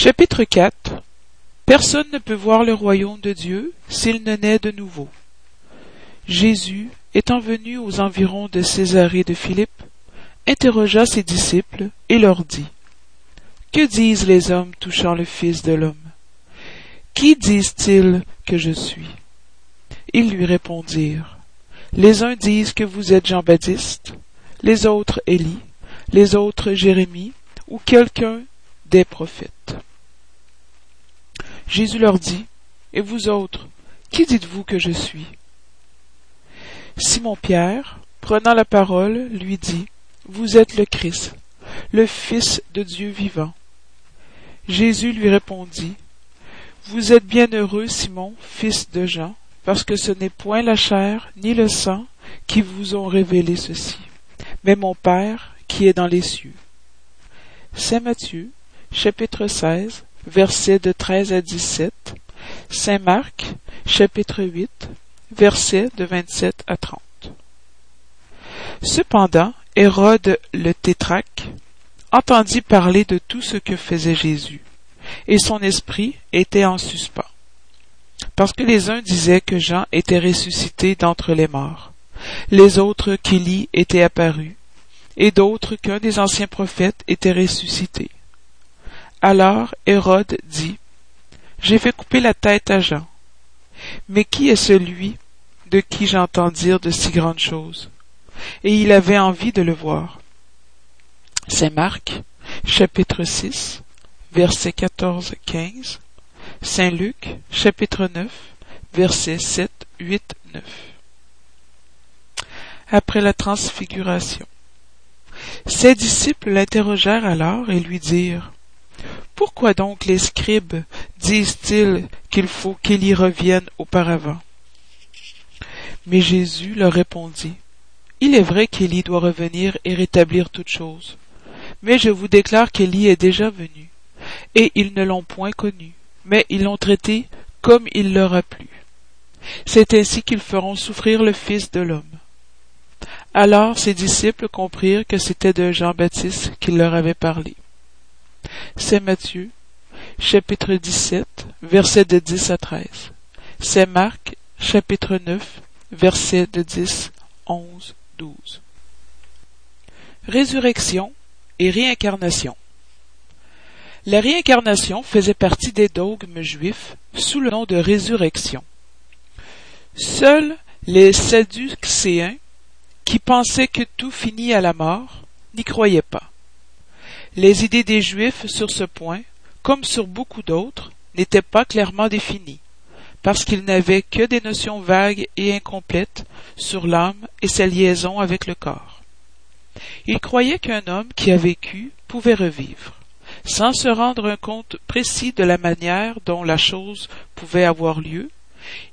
Chapitre 4 Personne ne peut voir le royaume de Dieu s'il ne naît de nouveau. Jésus, étant venu aux environs de Césarée de Philippe, interrogea ses disciples et leur dit Que disent les hommes touchant le Fils de l'homme? Qui disent-ils que je suis? Ils lui répondirent Les uns disent que vous êtes Jean-Baptiste, les autres Élie, les autres Jérémie, ou quelqu'un des prophètes. Jésus leur dit, Et vous autres, qui dites-vous que je suis? Simon-Pierre, prenant la parole, lui dit, Vous êtes le Christ, le Fils de Dieu vivant. Jésus lui répondit, Vous êtes bien heureux, Simon, fils de Jean, parce que ce n'est point la chair ni le sang qui vous ont révélé ceci, mais mon Père qui est dans les cieux. Saint Matthieu, chapitre 16, versets de 13 à 17, Saint Marc, chapitre 8, versets de 27 à 30. Cependant, Hérode le tétraque entendit parler de tout ce que faisait Jésus, et son esprit était en suspens, parce que les uns disaient que Jean était ressuscité d'entre les morts, les autres qu'Élie était apparu, et d'autres qu'un des anciens prophètes était ressuscité. Alors Hérode dit, J'ai fait couper la tête à Jean. Mais qui est celui de qui j'entends dire de si grandes choses? Et il avait envie de le voir. Saint Marc, chapitre 6, versets 14-15. Saint Luc, chapitre 9, versets 7, 8, 9. Après la transfiguration. Ses disciples l'interrogèrent alors et lui dirent pourquoi donc les scribes disent-ils qu'il faut qu'il y revienne auparavant? Mais Jésus leur répondit, Il est vrai qu'Élie doit revenir et rétablir toutes choses. Mais je vous déclare qu'Élie est déjà venu, et ils ne l'ont point connu, mais ils l'ont traité comme il leur a plu. C'est ainsi qu'ils feront souffrir le Fils de l'homme. Alors ses disciples comprirent que c'était de Jean-Baptiste qu'il leur avait parlé. Saint Matthieu, chapitre 17, versets de 10 à 13. Saint Marc, chapitre 9, versets de 10, 11, 12. Résurrection et réincarnation. La réincarnation faisait partie des dogmes juifs sous le nom de résurrection. Seuls les Sadducéens, qui pensaient que tout finit à la mort, n'y croyaient pas. Les idées des Juifs sur ce point, comme sur beaucoup d'autres, n'étaient pas clairement définies, parce qu'ils n'avaient que des notions vagues et incomplètes sur l'âme et sa liaison avec le corps. Ils croyaient qu'un homme qui a vécu pouvait revivre, sans se rendre compte précis de la manière dont la chose pouvait avoir lieu,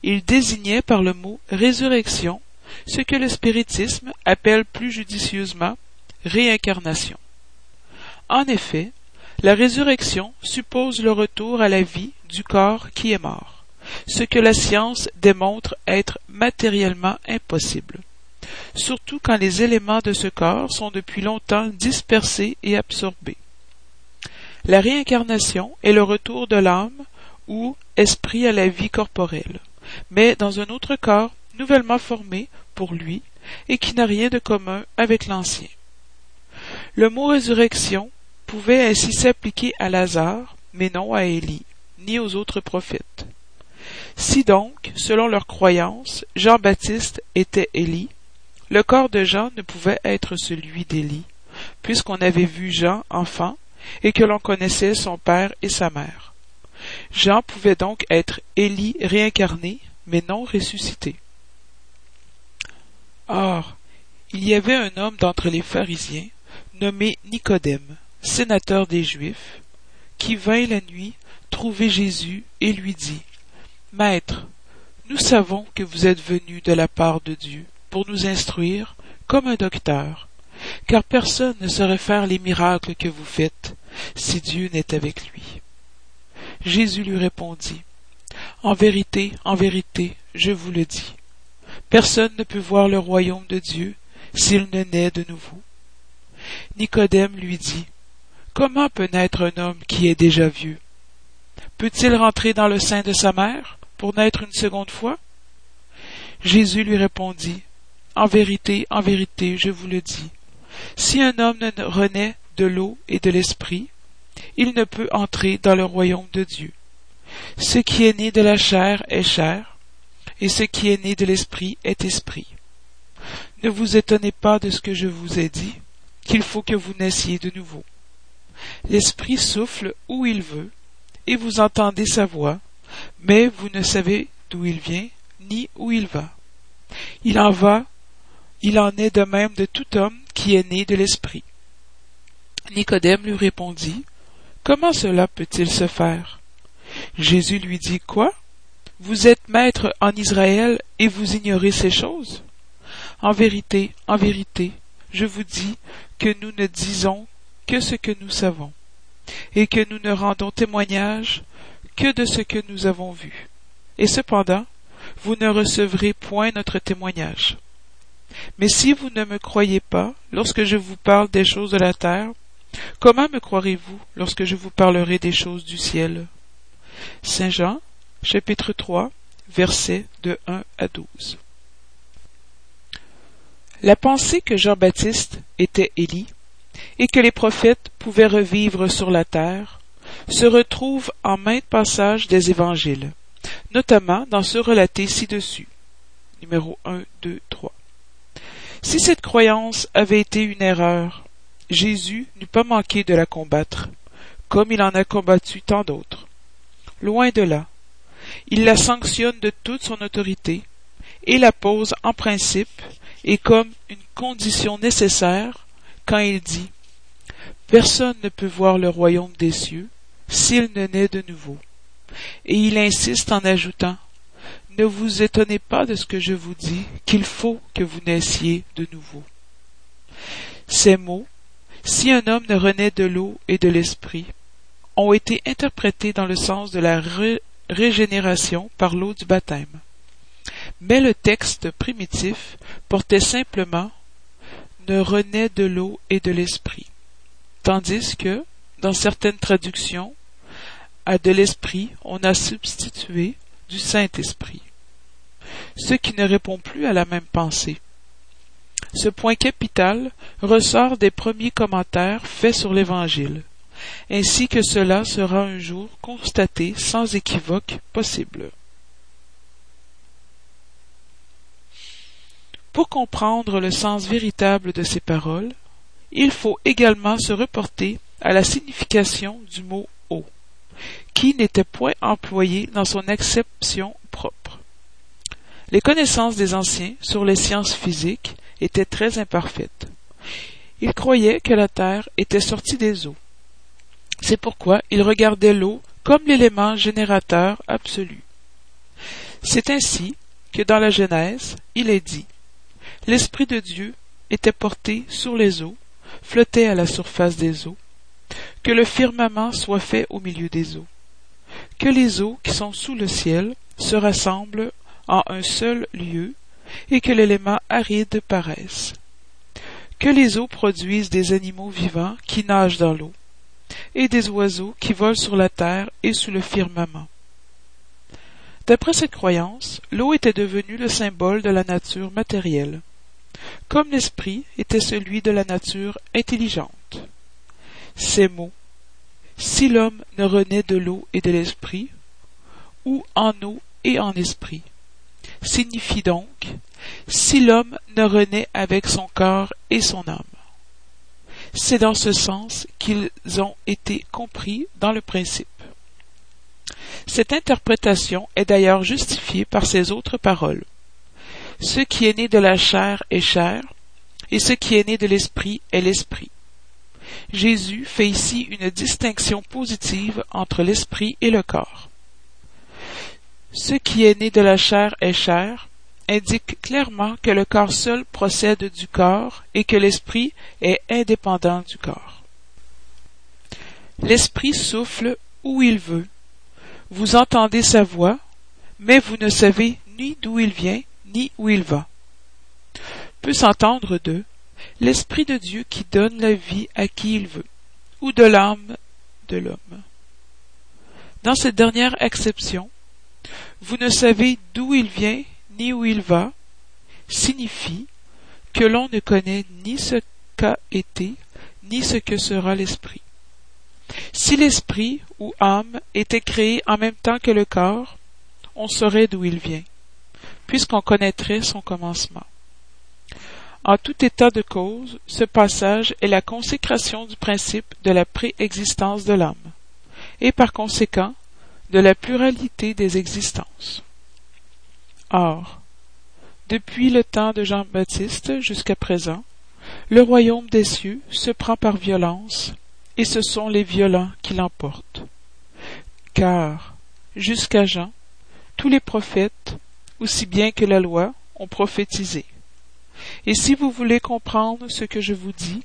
ils désignaient par le mot résurrection ce que le spiritisme appelle plus judicieusement réincarnation. En effet, la résurrection suppose le retour à la vie du corps qui est mort, ce que la science démontre être matériellement impossible, surtout quand les éléments de ce corps sont depuis longtemps dispersés et absorbés. La réincarnation est le retour de l'âme ou esprit à la vie corporelle, mais dans un autre corps nouvellement formé pour lui et qui n'a rien de commun avec l'ancien. Le mot résurrection pouvait ainsi s'appliquer à Lazare, mais non à Élie, ni aux autres prophètes. Si donc, selon leur croyance, Jean-Baptiste était Élie, le corps de Jean ne pouvait être celui d'Élie, puisqu'on avait vu Jean enfant et que l'on connaissait son père et sa mère. Jean pouvait donc être Élie réincarné, mais non ressuscité. Or, il y avait un homme d'entre les pharisiens, nommé Nicodème, sénateur des Juifs, qui vint la nuit trouver Jésus et lui dit, Maître, nous savons que vous êtes venu de la part de Dieu pour nous instruire comme un docteur, car personne ne saurait faire les miracles que vous faites si Dieu n'est avec lui. Jésus lui répondit, En vérité, en vérité, je vous le dis, personne ne peut voir le royaume de Dieu s'il ne naît de nouveau. Nicodème lui dit, Comment peut naître un homme qui est déjà vieux? Peut-il rentrer dans le sein de sa mère pour naître une seconde fois? Jésus lui répondit, En vérité, en vérité, je vous le dis, si un homme ne renaît de l'eau et de l'esprit, il ne peut entrer dans le royaume de Dieu. Ce qui est né de la chair est chair, et ce qui est né de l'esprit est esprit. Ne vous étonnez pas de ce que je vous ai dit, qu'il faut que vous naissiez de nouveau. L'esprit souffle où il veut, et vous entendez sa voix, mais vous ne savez d'où il vient, ni où il va. Il en va, il en est de même de tout homme qui est né de l'esprit. Nicodème lui répondit, Comment cela peut-il se faire? Jésus lui dit, Quoi? Vous êtes maître en Israël et vous ignorez ces choses? En vérité, en vérité, je vous dis que nous ne disons que ce que nous savons, et que nous ne rendons témoignage que de ce que nous avons vu. Et cependant, vous ne recevrez point notre témoignage. Mais si vous ne me croyez pas lorsque je vous parle des choses de la terre, comment me croirez-vous lorsque je vous parlerai des choses du ciel? Saint Jean, chapitre 3, versets de 1 à 12. La pensée que Jean-Baptiste était Élie et que les prophètes pouvaient revivre sur la terre se retrouve en maintes passages des évangiles, notamment dans ceux relatés ci-dessus. Numéro 1, 2, 3. Si cette croyance avait été une erreur, Jésus n'eût pas manqué de la combattre, comme il en a combattu tant d'autres. Loin de là. Il la sanctionne de toute son autorité et la pose en principe et comme une condition nécessaire quand il dit Personne ne peut voir le royaume des cieux s'il ne naît de nouveau. Et il insiste en ajoutant ne vous étonnez pas de ce que je vous dis, qu'il faut que vous naissiez de nouveau. Ces mots, si un homme ne renaît de l'eau et de l'esprit, ont été interprétés dans le sens de la régénération par l'eau du baptême. Mais le texte primitif portait simplement ne renaît de l'eau et de l'esprit, tandis que, dans certaines traductions, à de l'esprit on a substitué du Saint-Esprit, ce qui ne répond plus à la même pensée. Ce point capital ressort des premiers commentaires faits sur l'Évangile, ainsi que cela sera un jour constaté sans équivoque possible. Pour comprendre le sens véritable de ces paroles, il faut également se reporter à la signification du mot eau qui n'était point employé dans son acception propre. Les connaissances des anciens sur les sciences physiques étaient très imparfaites. Ils croyaient que la Terre était sortie des eaux. C'est pourquoi ils regardaient l'eau comme l'élément générateur absolu. C'est ainsi que dans la Genèse, il est dit L'Esprit de Dieu était porté sur les eaux, flottait à la surface des eaux, que le firmament soit fait au milieu des eaux que les eaux qui sont sous le ciel se rassemblent en un seul lieu et que l'élément aride paraisse. Que les eaux produisent des animaux vivants qui nagent dans l'eau et des oiseaux qui volent sur la terre et sous le firmament. D'après cette croyance, l'eau était devenue le symbole de la nature matérielle, comme l'esprit était celui de la nature intelligente. Ces mots si l'homme ne renaît de l'eau et de l'esprit, ou en eau et en esprit, signifie donc si l'homme ne renaît avec son corps et son âme. C'est dans ce sens qu'ils ont été compris dans le principe. Cette interprétation est d'ailleurs justifiée par ces autres paroles. Ce qui est né de la chair est chair, et ce qui est né de l'esprit est l'esprit. Jésus fait ici une distinction positive entre l'esprit et le corps. Ce qui est né de la chair est chair indique clairement que le corps seul procède du corps et que l'esprit est indépendant du corps. L'esprit souffle où il veut. Vous entendez sa voix, mais vous ne savez ni d'où il vient, ni où il va. Peut s'entendre de l'Esprit de Dieu qui donne la vie à qui il veut, ou de l'âme de l'homme. Dans cette dernière acception, vous ne savez d'où il vient ni où il va, signifie que l'on ne connaît ni ce qu'a été, ni ce que sera l'esprit. Si l'esprit ou âme était créé en même temps que le corps, on saurait d'où il vient, puisqu'on connaîtrait son commencement. En tout état de cause, ce passage est la consécration du principe de la préexistence de l'âme, et par conséquent de la pluralité des existences. Or, depuis le temps de Jean-Baptiste jusqu'à présent, le royaume des cieux se prend par violence, et ce sont les violents qui l'emportent. Car, jusqu'à Jean, tous les prophètes, aussi bien que la loi, ont prophétisé. Et si vous voulez comprendre ce que je vous dis,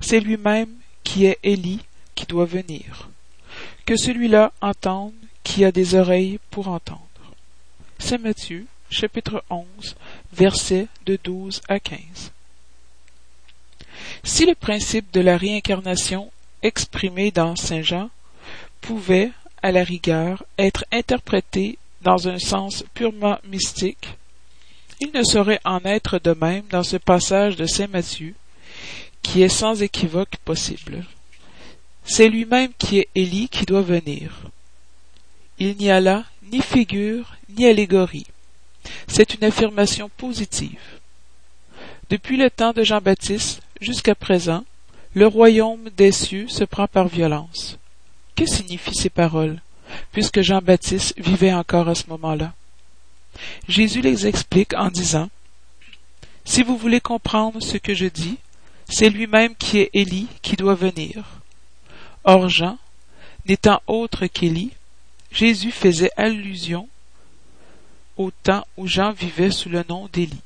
c'est lui-même qui est Élie qui doit venir. Que celui-là entende qui a des oreilles pour entendre. C'est Matthieu, chapitre 11, versets de 12 à 15. Si le principe de la réincarnation exprimé dans Saint Jean pouvait, à la rigueur, être interprété dans un sens purement mystique, il ne saurait en être de même dans ce passage de saint Matthieu, qui est sans équivoque possible. C'est lui-même qui est Élie qui doit venir. Il n'y a là ni figure ni allégorie. C'est une affirmation positive. Depuis le temps de Jean-Baptiste jusqu'à présent, le royaume des cieux se prend par violence. Que signifient ces paroles, puisque Jean-Baptiste vivait encore à ce moment-là? Jésus les explique en disant Si vous voulez comprendre ce que je dis, c'est lui-même qui est Élie qui doit venir. Or Jean, n'étant autre qu'Élie, Jésus faisait allusion au temps où Jean vivait sous le nom d'Élie.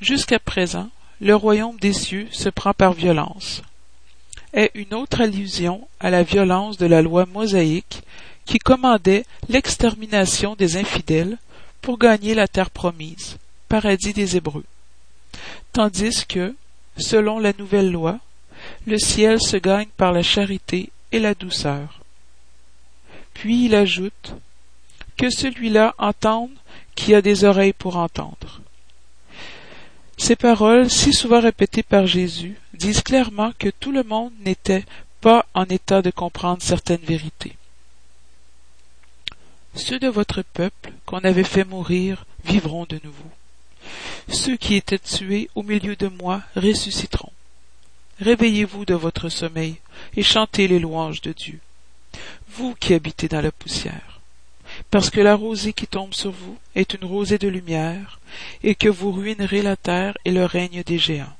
Jusqu'à présent, le royaume des cieux se prend par violence est une autre allusion à la violence de la loi mosaïque qui commandait l'extermination des infidèles pour gagner la terre promise, paradis des Hébreux. Tandis que, selon la nouvelle loi, le ciel se gagne par la charité et la douceur. Puis il ajoute que celui-là entende qui a des oreilles pour entendre. Ces paroles, si souvent répétées par Jésus, disent clairement que tout le monde n'était pas en état de comprendre certaines vérités. Ceux de votre peuple qu'on avait fait mourir vivront de nouveau. Ceux qui étaient tués au milieu de moi ressusciteront. Réveillez-vous de votre sommeil et chantez les louanges de Dieu, vous qui habitez dans la poussière, parce que la rosée qui tombe sur vous est une rosée de lumière, et que vous ruinerez la terre et le règne des géants.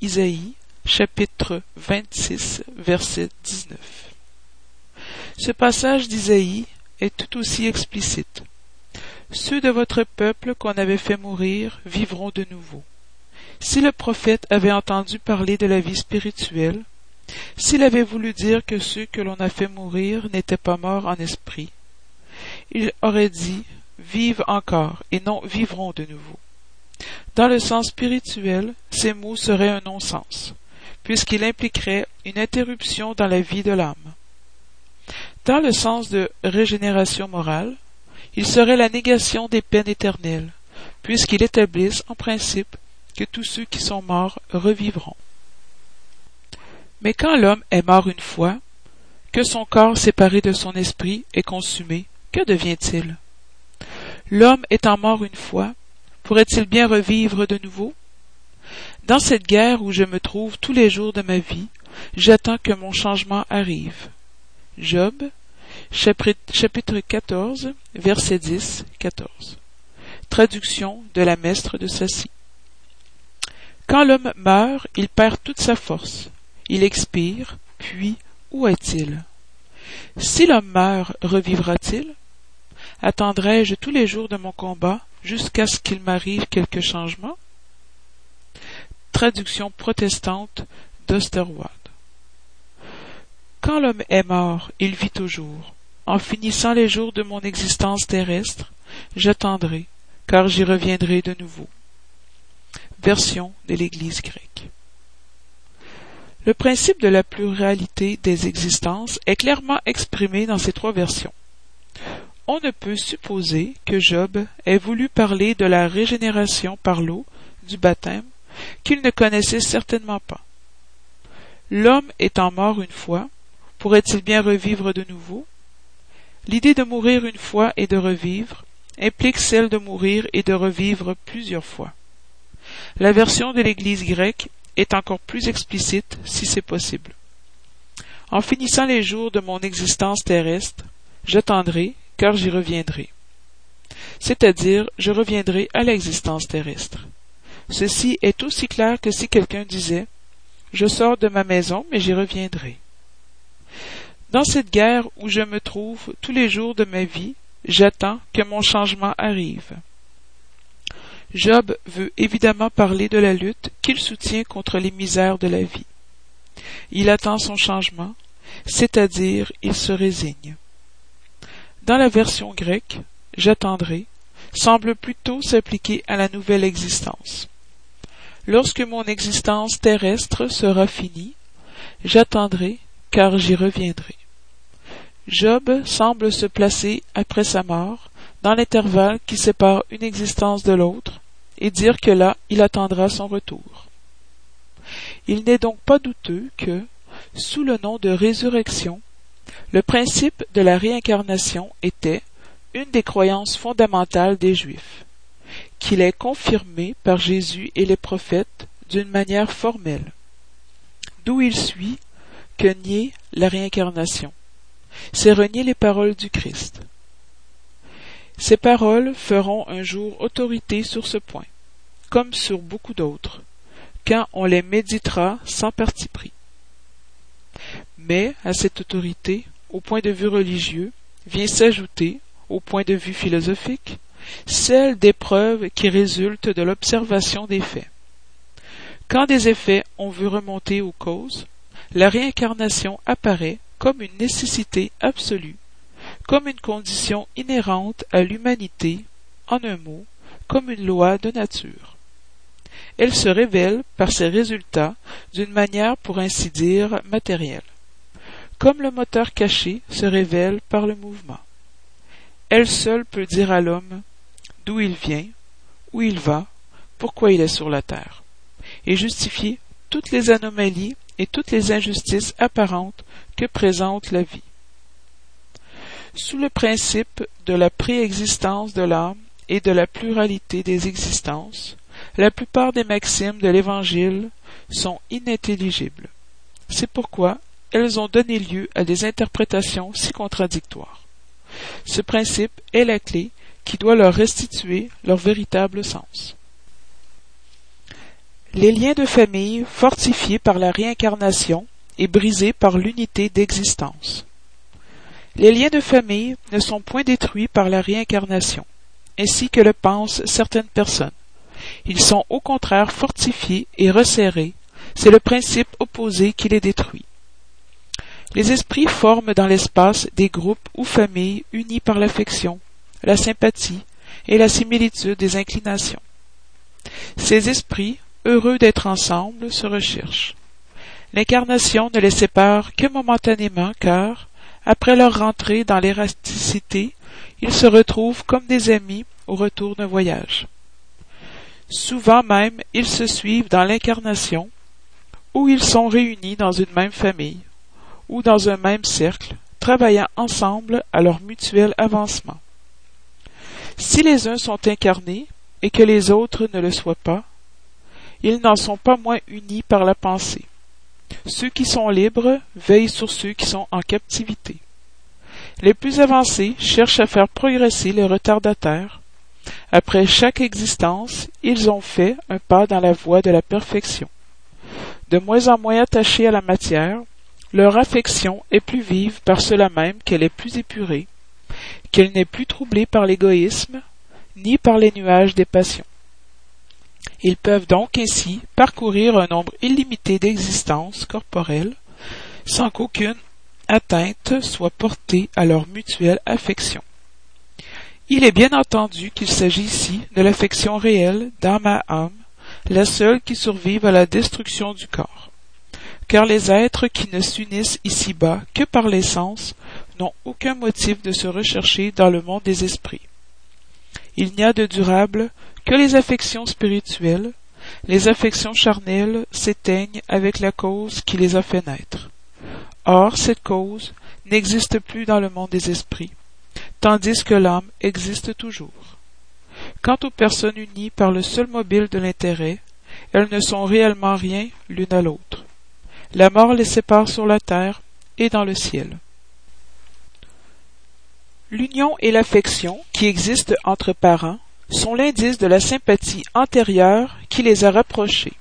Isaïe, chapitre 26, verset 19. Ce passage d'Isaïe est tout aussi explicite. Ceux de votre peuple qu'on avait fait mourir vivront de nouveau. Si le prophète avait entendu parler de la vie spirituelle, s'il avait voulu dire que ceux que l'on a fait mourir n'étaient pas morts en esprit, il aurait dit vivent encore et non vivront de nouveau. Dans le sens spirituel, ces mots seraient un non-sens, puisqu'il impliquerait une interruption dans la vie de l'âme. Dans le sens de régénération morale, il serait la négation des peines éternelles, puisqu'il établisse en principe que tous ceux qui sont morts revivront. Mais quand l'homme est mort une fois, que son corps séparé de son esprit est consumé, que devient-il? L'homme étant mort une fois, pourrait-il bien revivre de nouveau? Dans cette guerre où je me trouve tous les jours de ma vie, j'attends que mon changement arrive. Job, chapitre 14, verset 10, 14. Traduction de la Mestre de Sassy. Quand l'homme meurt, il perd toute sa force. Il expire, puis où est-il? Si l'homme meurt, revivra-t-il? Attendrai-je tous les jours de mon combat jusqu'à ce qu'il m'arrive quelque changement? Traduction protestante d'Osterwald. Quand l'homme est mort, il vit toujours. En finissant les jours de mon existence terrestre, j'attendrai, car j'y reviendrai de nouveau. Version de l'Église grecque. Le principe de la pluralité des existences est clairement exprimé dans ces trois versions. On ne peut supposer que Job ait voulu parler de la régénération par l'eau du baptême qu'il ne connaissait certainement pas. L'homme étant mort une fois, pourrait-il bien revivre de nouveau? L'idée de mourir une fois et de revivre implique celle de mourir et de revivre plusieurs fois. La version de l'Église grecque est encore plus explicite si c'est possible. En finissant les jours de mon existence terrestre, j'attendrai, car j'y reviendrai. C'est-à-dire, je reviendrai à l'existence terrestre. Ceci est aussi clair que si quelqu'un disait Je sors de ma maison, mais j'y reviendrai. Dans cette guerre où je me trouve tous les jours de ma vie, j'attends que mon changement arrive. Job veut évidemment parler de la lutte qu'il soutient contre les misères de la vie. Il attend son changement, c'est-à-dire il se résigne. Dans la version grecque, j'attendrai semble plutôt s'appliquer à la nouvelle existence. Lorsque mon existence terrestre sera finie, j'attendrai car j'y reviendrai. Job semble se placer après sa mort dans l'intervalle qui sépare une existence de l'autre, et dire que là il attendra son retour. Il n'est donc pas douteux que, sous le nom de résurrection, le principe de la réincarnation était une des croyances fondamentales des Juifs, qu'il est confirmé par Jésus et les prophètes d'une manière formelle, d'où il suit que nier la réincarnation, c'est renier les paroles du Christ. Ces paroles feront un jour autorité sur ce point, comme sur beaucoup d'autres, quand on les méditera sans parti pris. Mais à cette autorité, au point de vue religieux, vient s'ajouter, au point de vue philosophique, celle des preuves qui résultent de l'observation des faits. Quand des effets ont vu remonter aux causes, la réincarnation apparaît comme une nécessité absolue comme une condition inhérente à l'humanité, en un mot, comme une loi de nature. Elle se révèle par ses résultats d'une manière pour ainsi dire matérielle, comme le moteur caché se révèle par le mouvement. Elle seule peut dire à l'homme d'où il vient, où il va, pourquoi il est sur la terre, et justifier toutes les anomalies et toutes les injustices apparentes que présente la vie. Sous le principe de la préexistence de l'âme et de la pluralité des existences, la plupart des maximes de l'Évangile sont inintelligibles. C'est pourquoi elles ont donné lieu à des interprétations si contradictoires. Ce principe est la clé qui doit leur restituer leur véritable sens. Les liens de famille fortifiés par la réincarnation et brisés par l'unité d'existence. Les liens de famille ne sont point détruits par la réincarnation, ainsi que le pensent certaines personnes. Ils sont au contraire fortifiés et resserrés. C'est le principe opposé qui les détruit. Les esprits forment dans l'espace des groupes ou familles unis par l'affection, la sympathie et la similitude des inclinations. Ces esprits, heureux d'être ensemble, se recherchent. L'incarnation ne les sépare que momentanément car, après leur rentrée dans l'érasticité, ils se retrouvent comme des amis au retour d'un voyage. Souvent même, ils se suivent dans l'incarnation, où ils sont réunis dans une même famille, ou dans un même cercle, travaillant ensemble à leur mutuel avancement. Si les uns sont incarnés et que les autres ne le soient pas, ils n'en sont pas moins unis par la pensée. Ceux qui sont libres veillent sur ceux qui sont en captivité. Les plus avancés cherchent à faire progresser les retardataires. Après chaque existence, ils ont fait un pas dans la voie de la perfection. De moins en moins attachés à la matière, leur affection est plus vive par cela même qu'elle est plus épurée, qu'elle n'est plus troublée par l'égoïsme, ni par les nuages des passions. Ils peuvent donc ainsi parcourir un nombre illimité d'existences corporelles sans qu'aucune atteinte soit portée à leur mutuelle affection. Il est bien entendu qu'il s'agit ici de l'affection réelle d'âme à âme, la seule qui survive à la destruction du corps. car les êtres qui ne s'unissent ici-bas que par les sens n'ont aucun motif de se rechercher dans le monde des esprits. Il n'y a de durable que les affections spirituelles, les affections charnelles s'éteignent avec la cause qui les a fait naître. Or, cette cause n'existe plus dans le monde des esprits, tandis que l'âme existe toujours. Quant aux personnes unies par le seul mobile de l'intérêt, elles ne sont réellement rien l'une à l'autre. La mort les sépare sur la terre et dans le ciel. L'union et l'affection qui existent entre parents sont l'indice de la sympathie antérieure qui les a rapprochés.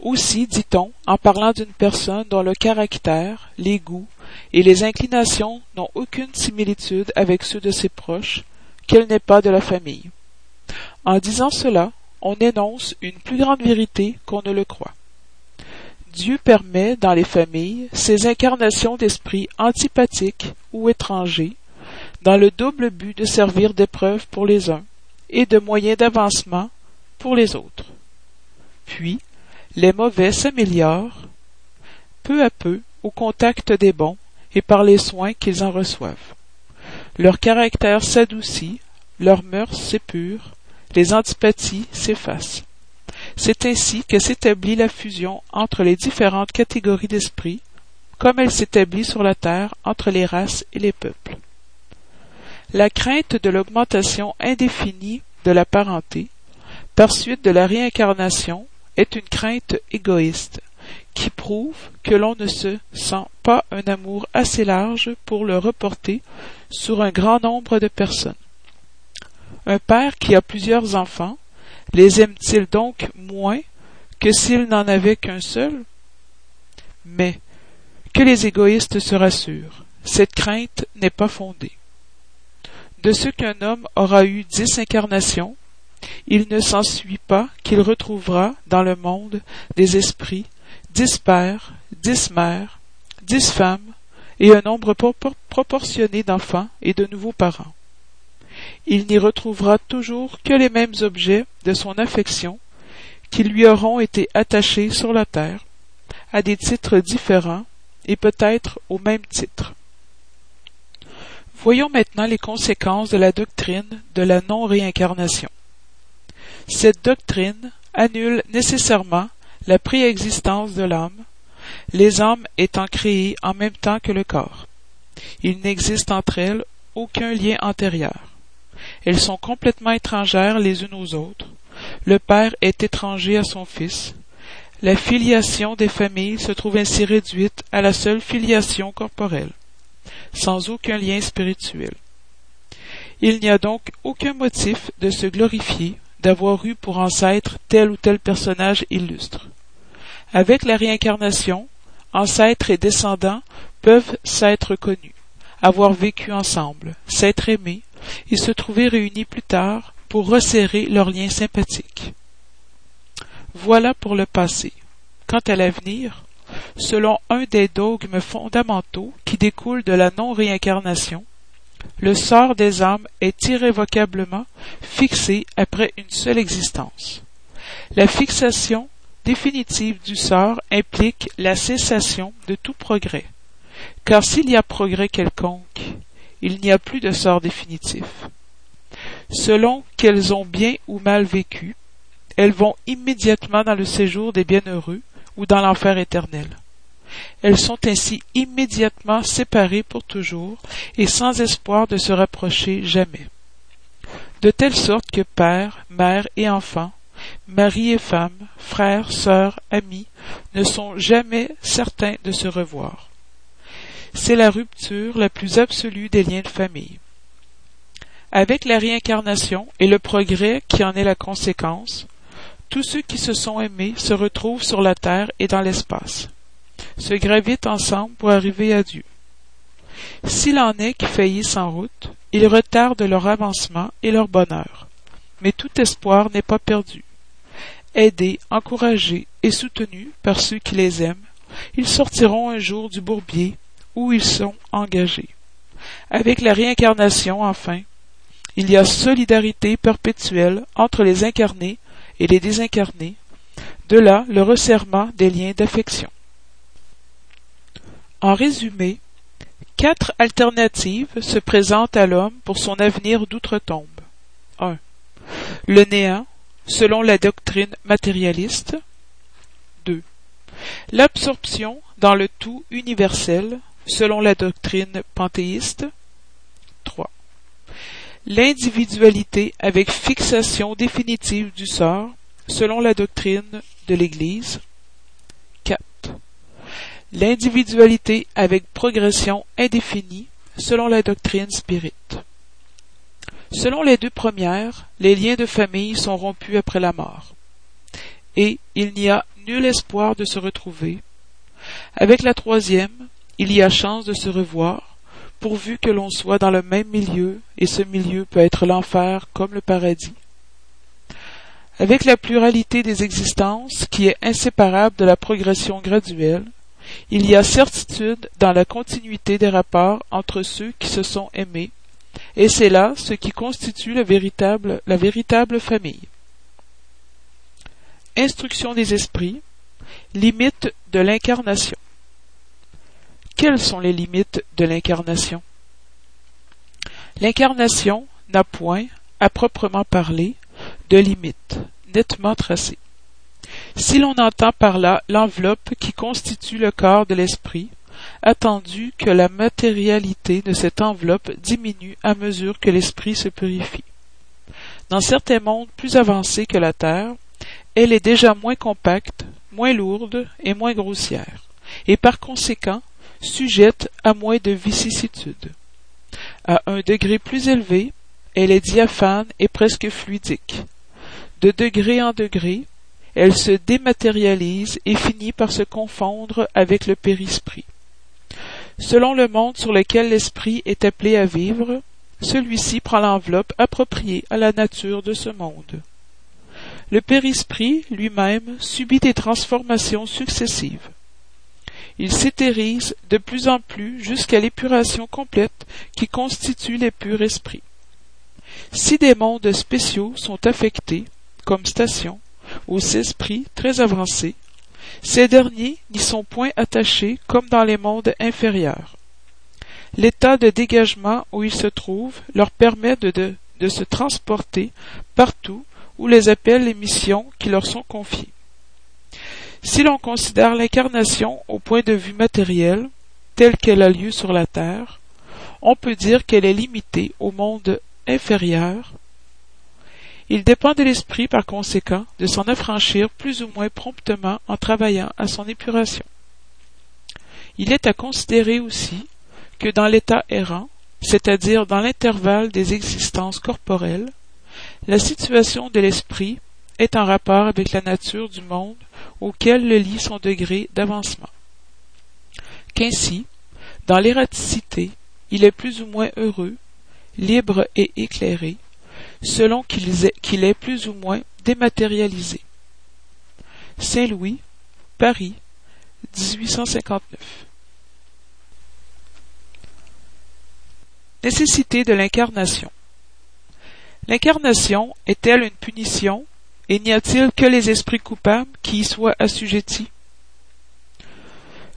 Aussi, dit-on, en parlant d'une personne dont le caractère, les goûts et les inclinations n'ont aucune similitude avec ceux de ses proches, qu'elle n'est pas de la famille. En disant cela, on énonce une plus grande vérité qu'on ne le croit. Dieu permet dans les familles ces incarnations d'esprits antipathiques ou étrangers, dans le double but de servir d'épreuve pour les uns et de moyen d'avancement pour les autres. Puis, les mauvais s'améliorent peu à peu au contact des bons et par les soins qu'ils en reçoivent. Leur caractère s'adoucit, leurs mœurs s'épurent, les antipathies s'effacent. C'est ainsi que s'établit la fusion entre les différentes catégories d'esprit, comme elle s'établit sur la terre entre les races et les peuples. La crainte de l'augmentation indéfinie de la parenté, par suite de la réincarnation, est une crainte égoïste, qui prouve que l'on ne se sent pas un amour assez large pour le reporter sur un grand nombre de personnes. Un père qui a plusieurs enfants, les aime-t-il donc moins que s'il n'en avait qu'un seul? Mais que les égoïstes se rassurent, cette crainte n'est pas fondée. De ce qu'un homme aura eu dix incarnations, il ne s'ensuit pas qu'il retrouvera dans le monde des esprits dix pères, dix mères, dix femmes et un nombre proportionné d'enfants et de nouveaux parents. Il n'y retrouvera toujours que les mêmes objets de son affection qui lui auront été attachés sur la terre, à des titres différents et peut-être au même titre. Voyons maintenant les conséquences de la doctrine de la non-réincarnation. Cette doctrine annule nécessairement la préexistence de l'âme, les âmes étant créées en même temps que le corps. Il n'existe entre elles aucun lien antérieur. Elles sont complètement étrangères les unes aux autres. Le père est étranger à son fils. La filiation des familles se trouve ainsi réduite à la seule filiation corporelle, sans aucun lien spirituel. Il n'y a donc aucun motif de se glorifier d'avoir eu pour ancêtre tel ou tel personnage illustre. Avec la réincarnation, ancêtres et descendants peuvent s'être connus, avoir vécu ensemble, s'être aimés et se trouver réunis plus tard pour resserrer leurs liens sympathiques. Voilà pour le passé. Quant à l'avenir, selon un des dogmes fondamentaux qui découlent de la non-réincarnation, le sort des âmes est irrévocablement fixé après une seule existence. La fixation définitive du sort implique la cessation de tout progrès. Car s'il y a progrès quelconque, il n'y a plus de sort définitif. Selon qu'elles ont bien ou mal vécu, elles vont immédiatement dans le séjour des bienheureux ou dans l'enfer éternel. Elles sont ainsi immédiatement séparées pour toujours et sans espoir de se rapprocher jamais. De telle sorte que père, mère et enfant Mari et femme, frères, sœurs, amis, ne sont jamais certains de se revoir. C'est la rupture la plus absolue des liens de famille. Avec la réincarnation et le progrès qui en est la conséquence, tous ceux qui se sont aimés se retrouvent sur la terre et dans l'espace, se gravitent ensemble pour arriver à Dieu. S'il en est qui faillissent en route, ils retardent leur avancement et leur bonheur. Mais tout espoir n'est pas perdu aidés, encouragés et soutenus par ceux qui les aiment, ils sortiront un jour du bourbier où ils sont engagés. Avec la réincarnation, enfin, il y a solidarité perpétuelle entre les incarnés et les désincarnés, de là le resserrement des liens d'affection. En résumé, quatre alternatives se présentent à l'homme pour son avenir d'outre-tombe. 1. Le néant, selon la doctrine matérialiste. 2. L'absorption dans le tout universel, selon la doctrine panthéiste. 3. L'individualité avec fixation définitive du sort, selon la doctrine de l'Église. 4. L'individualité avec progression indéfinie, selon la doctrine spirite. Selon les deux premières, les liens de famille sont rompus après la mort. Et il n'y a nul espoir de se retrouver. Avec la troisième, il y a chance de se revoir, pourvu que l'on soit dans le même milieu, et ce milieu peut être l'enfer comme le paradis. Avec la pluralité des existences, qui est inséparable de la progression graduelle, il y a certitude dans la continuité des rapports entre ceux qui se sont aimés, et c'est là ce qui constitue la véritable, famille. Instruction des esprits, limites de l'incarnation. Quelles sont les limites de l'incarnation? L'incarnation n'a point, à proprement parler, de limites nettement tracées. Si l'on entend par là l'enveloppe qui constitue le corps de l'esprit, attendu que la matérialité de cette enveloppe diminue à mesure que l'esprit se purifie. Dans certains mondes plus avancés que la Terre, elle est déjà moins compacte, moins lourde et moins grossière, et par conséquent sujette à moins de vicissitudes. À un degré plus élevé, elle est diaphane et presque fluidique. De degré en degré, elle se dématérialise et finit par se confondre avec le périsprit. Selon le monde sur lequel l'esprit est appelé à vivre, celui-ci prend l'enveloppe appropriée à la nature de ce monde. Le périsprit lui-même subit des transformations successives. Il s'éthérise de plus en plus jusqu'à l'épuration complète qui constitue les purs esprits. Si des mondes spéciaux sont affectés, comme stations, aux esprits très avancés, ces derniers n'y sont point attachés comme dans les mondes inférieurs. L'état de dégagement où ils se trouvent leur permet de, de, se transporter partout où les appellent les missions qui leur sont confiées. Si l'on considère l'incarnation au point de vue matériel, telle qu'elle a lieu sur la Terre, on peut dire qu'elle est limitée au monde inférieur, il dépend de l'esprit, par conséquent, de s'en affranchir plus ou moins promptement en travaillant à son épuration. Il est à considérer aussi que dans l'état errant, c'est-à-dire dans l'intervalle des existences corporelles, la situation de l'esprit est en rapport avec la nature du monde auquel le lit son degré d'avancement. Qu'ainsi, dans l'ératicité, il est plus ou moins heureux, libre et éclairé, selon qu'il est plus ou moins dématérialisé. Saint-Louis, Paris, 1859. Nécessité de l'incarnation. L'incarnation est-elle une punition, et n'y a-t-il que les esprits coupables qui y soient assujettis?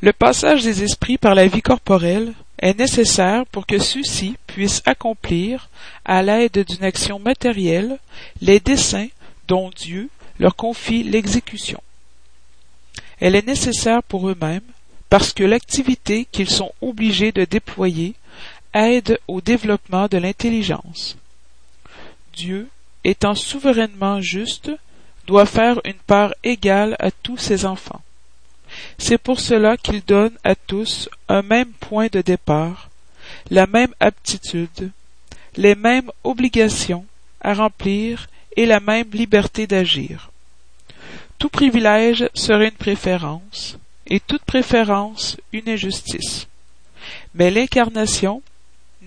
Le passage des esprits par la vie corporelle est nécessaire pour que ceux-ci puissent accomplir, à l'aide d'une action matérielle, les desseins dont Dieu leur confie l'exécution. Elle est nécessaire pour eux-mêmes parce que l'activité qu'ils sont obligés de déployer aide au développement de l'intelligence. Dieu, étant souverainement juste, doit faire une part égale à tous ses enfants. C'est pour cela qu'il donne à tous un même point de départ, la même aptitude, les mêmes obligations à remplir et la même liberté d'agir. Tout privilège serait une préférence, et toute préférence une injustice. Mais l'incarnation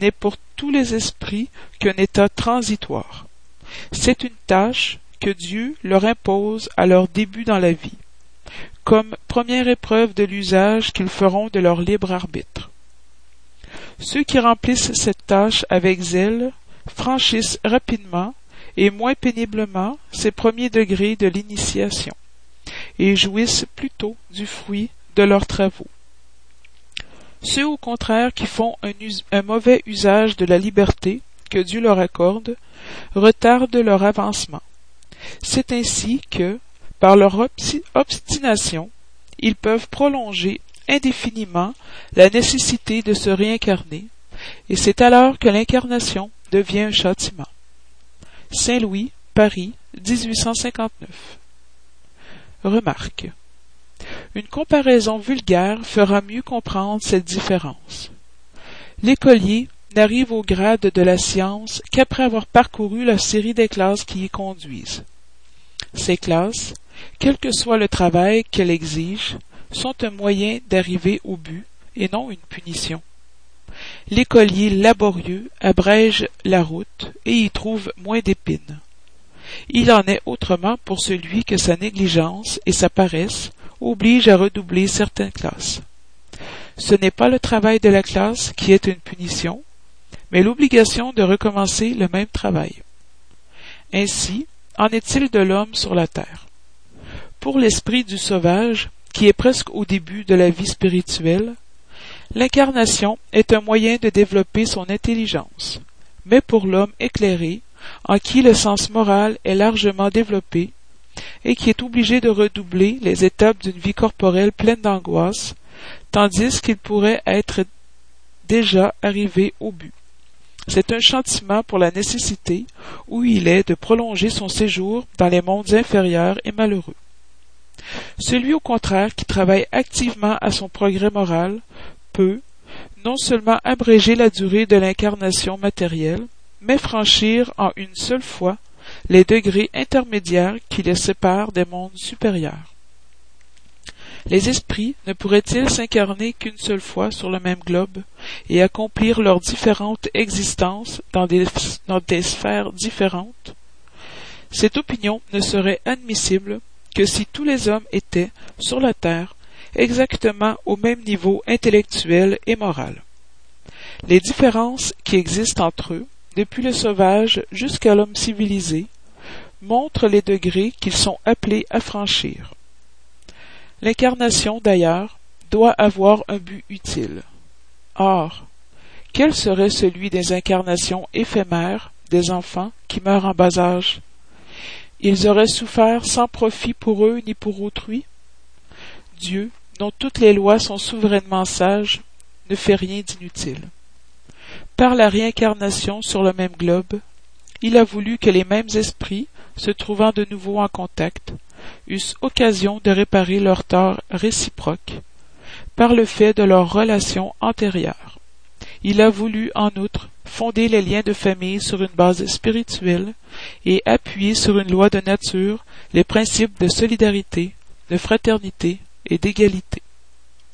n'est pour tous les esprits qu'un état transitoire. C'est une tâche que Dieu leur impose à leur début dans la vie comme première épreuve de l'usage qu'ils feront de leur libre arbitre. Ceux qui remplissent cette tâche avec zèle franchissent rapidement et moins péniblement ces premiers degrés de l'initiation, et jouissent plutôt du fruit de leurs travaux. Ceux au contraire qui font un, mauvais usage de la liberté que Dieu leur accorde retardent leur avancement. C'est ainsi que, par leur obstination, ils peuvent prolonger indéfiniment la nécessité de se réincarner, et c'est alors que l'incarnation devient un châtiment. Saint-Louis, Paris, 1859. Remarque. Une comparaison vulgaire fera mieux comprendre cette différence. L'écolier n'arrive au grade de la science qu'après avoir parcouru la série des classes qui y conduisent. Ces classes, quel que soit le travail qu'elles exigent, sont un moyen d'arriver au but et non une punition. L'écolier laborieux abrège la route et y trouve moins d'épines. Il en est autrement pour celui que sa négligence et sa paresse obligent à redoubler certaines classes. Ce n'est pas le travail de la classe qui est une punition, mais l'obligation de recommencer le même travail. Ainsi, en est-il de l'homme sur la terre? Pour l'esprit du sauvage, qui est presque au début de la vie spirituelle, l'incarnation est un moyen de développer son intelligence. Mais pour l'homme éclairé, en qui le sens moral est largement développé, et qui est obligé de redoubler les étapes d'une vie corporelle pleine d'angoisse, tandis qu'il pourrait être déjà arrivé au but. C'est un chantiment pour la nécessité, où il est, de prolonger son séjour dans les mondes inférieurs et malheureux. Celui au contraire qui travaille activement à son progrès moral peut, non seulement abréger la durée de l'incarnation matérielle, mais franchir en une seule fois les degrés intermédiaires qui les séparent des mondes supérieurs. Les esprits ne pourraient-ils s'incarner qu'une seule fois sur le même globe et accomplir leurs différentes existences dans des, dans sphères différentes? Cette opinion ne serait admissible que si tous les hommes étaient, sur la terre, exactement au même niveau intellectuel et moral. Les différences qui existent entre eux, depuis le sauvage jusqu'à l'homme civilisé, montrent les degrés qu'ils sont appelés à franchir. L'incarnation, d'ailleurs, doit avoir un but utile. Or, quel serait celui des incarnations éphémères des enfants qui meurent en bas âge? Ils auraient souffert sans profit pour eux ni pour autrui? Dieu, dont toutes les lois sont souverainement sages, ne fait rien d'inutile. Par la réincarnation sur le même globe, il a voulu que les mêmes esprits, se trouvant de nouveau en contact, eussent occasion de réparer leurs torts réciproques par le fait de leurs relations antérieures. Il a voulu, en outre, fonder les liens de famille sur une base spirituelle et appuyer sur une loi de nature les principes de solidarité, de fraternité et d'égalité.